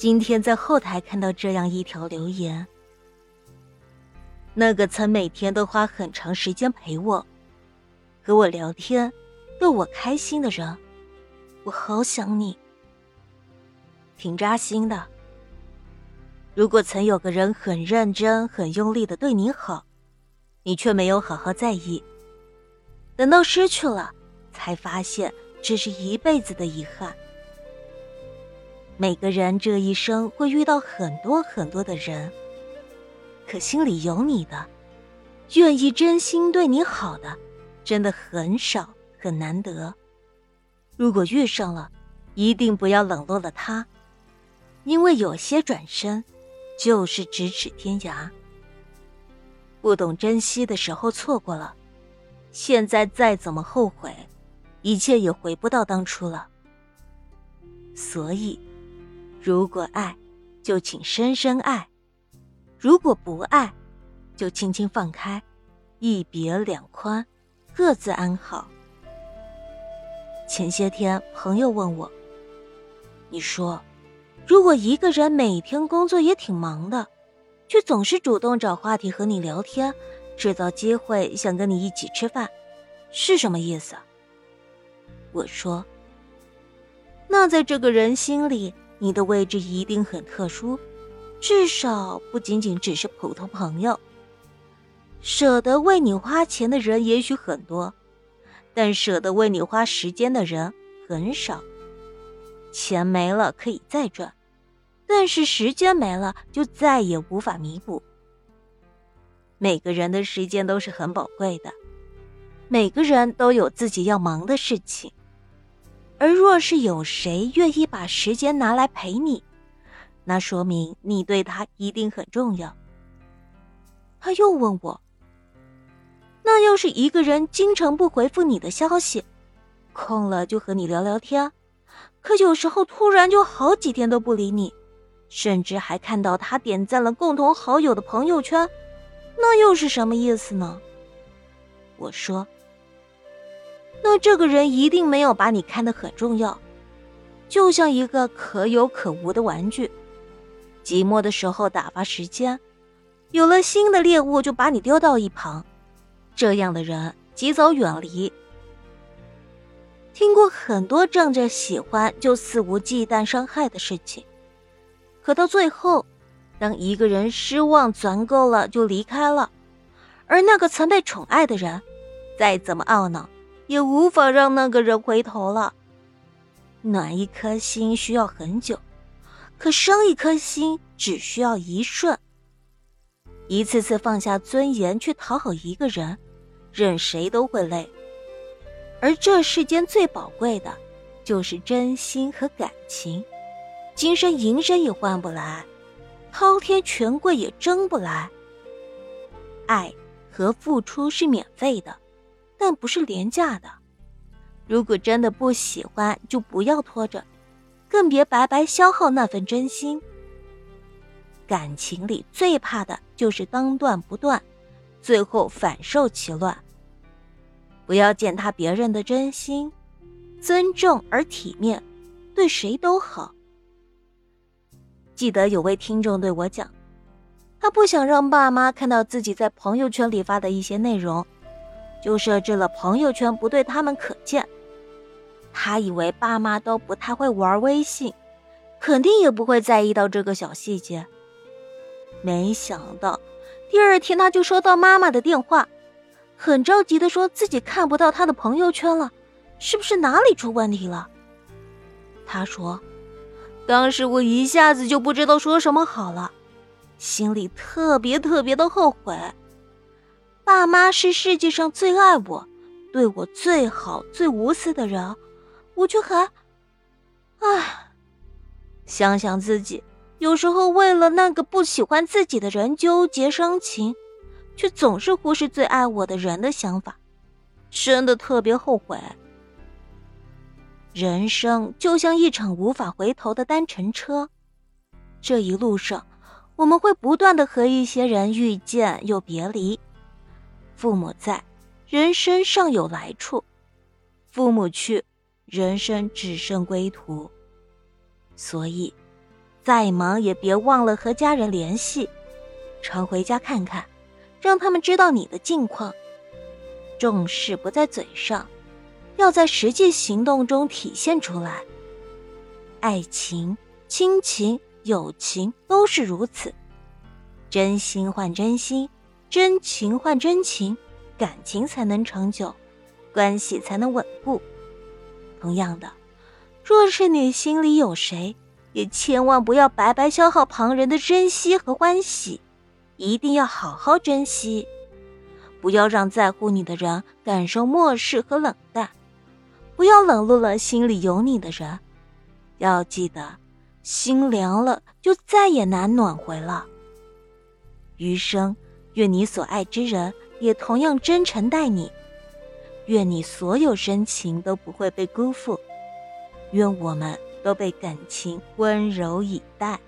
今天在后台看到这样一条留言：那个曾每天都花很长时间陪我、和我聊天、逗我开心的人，我好想你，挺扎心的。如果曾有个人很认真、很用力的对你好，你却没有好好在意，等到失去了，才发现这是一辈子的遗憾。每个人这一生会遇到很多很多的人，可心里有你的，愿意真心对你好的，真的很少很难得。如果遇上了，一定不要冷落了他，因为有些转身，就是咫尺天涯。不懂珍惜的时候错过了，现在再怎么后悔，一切也回不到当初了。所以。如果爱，就请深深爱；如果不爱，就轻轻放开，一别两宽，各自安好。前些天，朋友问我：“你说，如果一个人每天工作也挺忙的，却总是主动找话题和你聊天，制造机会想跟你一起吃饭，是什么意思？”我说：“那在这个人心里。”你的位置一定很特殊，至少不仅仅只是普通朋友。舍得为你花钱的人也许很多，但舍得为你花时间的人很少。钱没了可以再赚，但是时间没了就再也无法弥补。每个人的时间都是很宝贵的，每个人都有自己要忙的事情。而若是有谁愿意把时间拿来陪你，那说明你对他一定很重要。他又问我：“那要是一个人经常不回复你的消息，空了就和你聊聊天，可有时候突然就好几天都不理你，甚至还看到他点赞了共同好友的朋友圈，那又是什么意思呢？”我说。那这个人一定没有把你看得很重要，就像一个可有可无的玩具，寂寞的时候打发时间，有了新的猎物就把你丢到一旁，这样的人及早远离。听过很多仗着喜欢就肆无忌惮伤害的事情，可到最后，当一个人失望攒够了就离开了，而那个曾被宠爱的人，再怎么懊恼。也无法让那个人回头了。暖一颗心需要很久，可伤一颗心只需要一瞬。一次次放下尊严去讨好一个人，任谁都会累。而这世间最宝贵的，就是真心和感情，金山银山也换不来，滔天权贵也争不来。爱和付出是免费的。但不是廉价的。如果真的不喜欢，就不要拖着，更别白白消耗那份真心。感情里最怕的就是当断不断，最后反受其乱。不要践踏别人的真心，尊重而体面，对谁都好。记得有位听众对我讲，他不想让爸妈看到自己在朋友圈里发的一些内容。就设置了朋友圈不对他们可见。他以为爸妈都不太会玩微信，肯定也不会在意到这个小细节。没想到，第二天他就收到妈妈的电话，很着急的说自己看不到他的朋友圈了，是不是哪里出问题了？他说：“当时我一下子就不知道说什么好了，心里特别特别的后悔。”爸妈是世界上最爱我、对我最好、最无私的人，我却还……唉，想想自己有时候为了那个不喜欢自己的人纠结伤情，却总是忽视最爱我的人的想法，真的特别后悔。人生就像一场无法回头的单程车，这一路上我们会不断的和一些人遇见又别离。父母在，人生尚有来处；父母去，人生只剩归途。所以，再忙也别忘了和家人联系，常回家看看，让他们知道你的近况。重视不在嘴上，要在实际行动中体现出来。爱情、亲情、友情都是如此，真心换真心，真情换真情，感情才能长久，关系才能稳固。同样的，若是你心里有谁，也千万不要白白消耗旁人的珍惜和欢喜，一定要好好珍惜，不要让在乎你的人感受漠视和冷淡，不要冷落了心里有你的人。要记得，心凉了就再也难暖回了。余生，愿你所爱之人也同样真诚待你，愿你所有深情都不会被辜负，愿我们都被感情温柔以待。